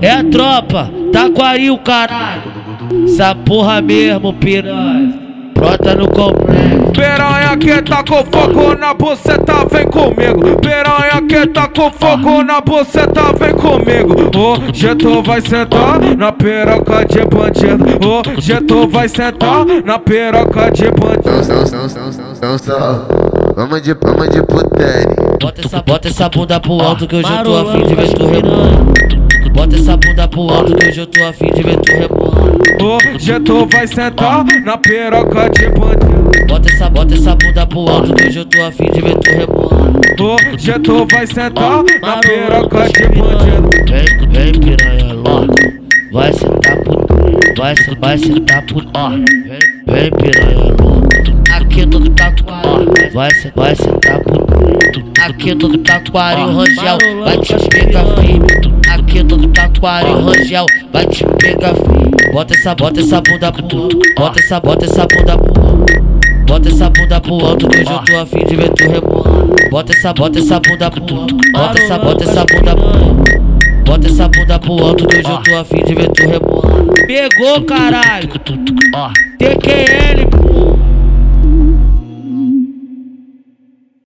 É a tropa, Taquari o caralho. Essa porra mesmo, piranha. Brota no complexo. Piranha que tá com fogo na buceta, vem comigo. Piranha que tá com fogo na buceta, vem comigo. Hoje tu vai sentar na piroca de bandido. Hoje tu vai sentar na piroca de bandido. São, são, são, são, são, são. Vamos de, vamos de. Bota essa, bota essa bunda pro alto que hoje eu tô afim de ver tu rebolando. Pro alto que hoje eu tô afim de ver tu rebolando. Hoje tu vai sentar na piroca de bandido. Bota essa, bota essa bunda pro alto que hoje eu tô afim de ver tu rebolando. Hoje tu vai sentar na piroca de bandido. Vem, vem piranha louca, vai sentar pro vai, vai sentar pro Vem, vem piranha louca, aqui todo tatuário, vai, se- vai sentar pro Aqui todo tatuário Rangel, vai te pegar firme. Tatuário Rangel, vai te pegar firme. Bota essa, bota essa bunda pro alto, bota essa, bota essa bunda pro alto. Bota essa bunda pro alto que hoje eu tô afim de ver tu rebolando. Bota essa, bota essa bunda pro alto. Bota essa, bota essa bunda pro alto. Bota essa bunda pro alto que hoje eu tô afim de ver tu rebolando. Pegou, caralho. TQL,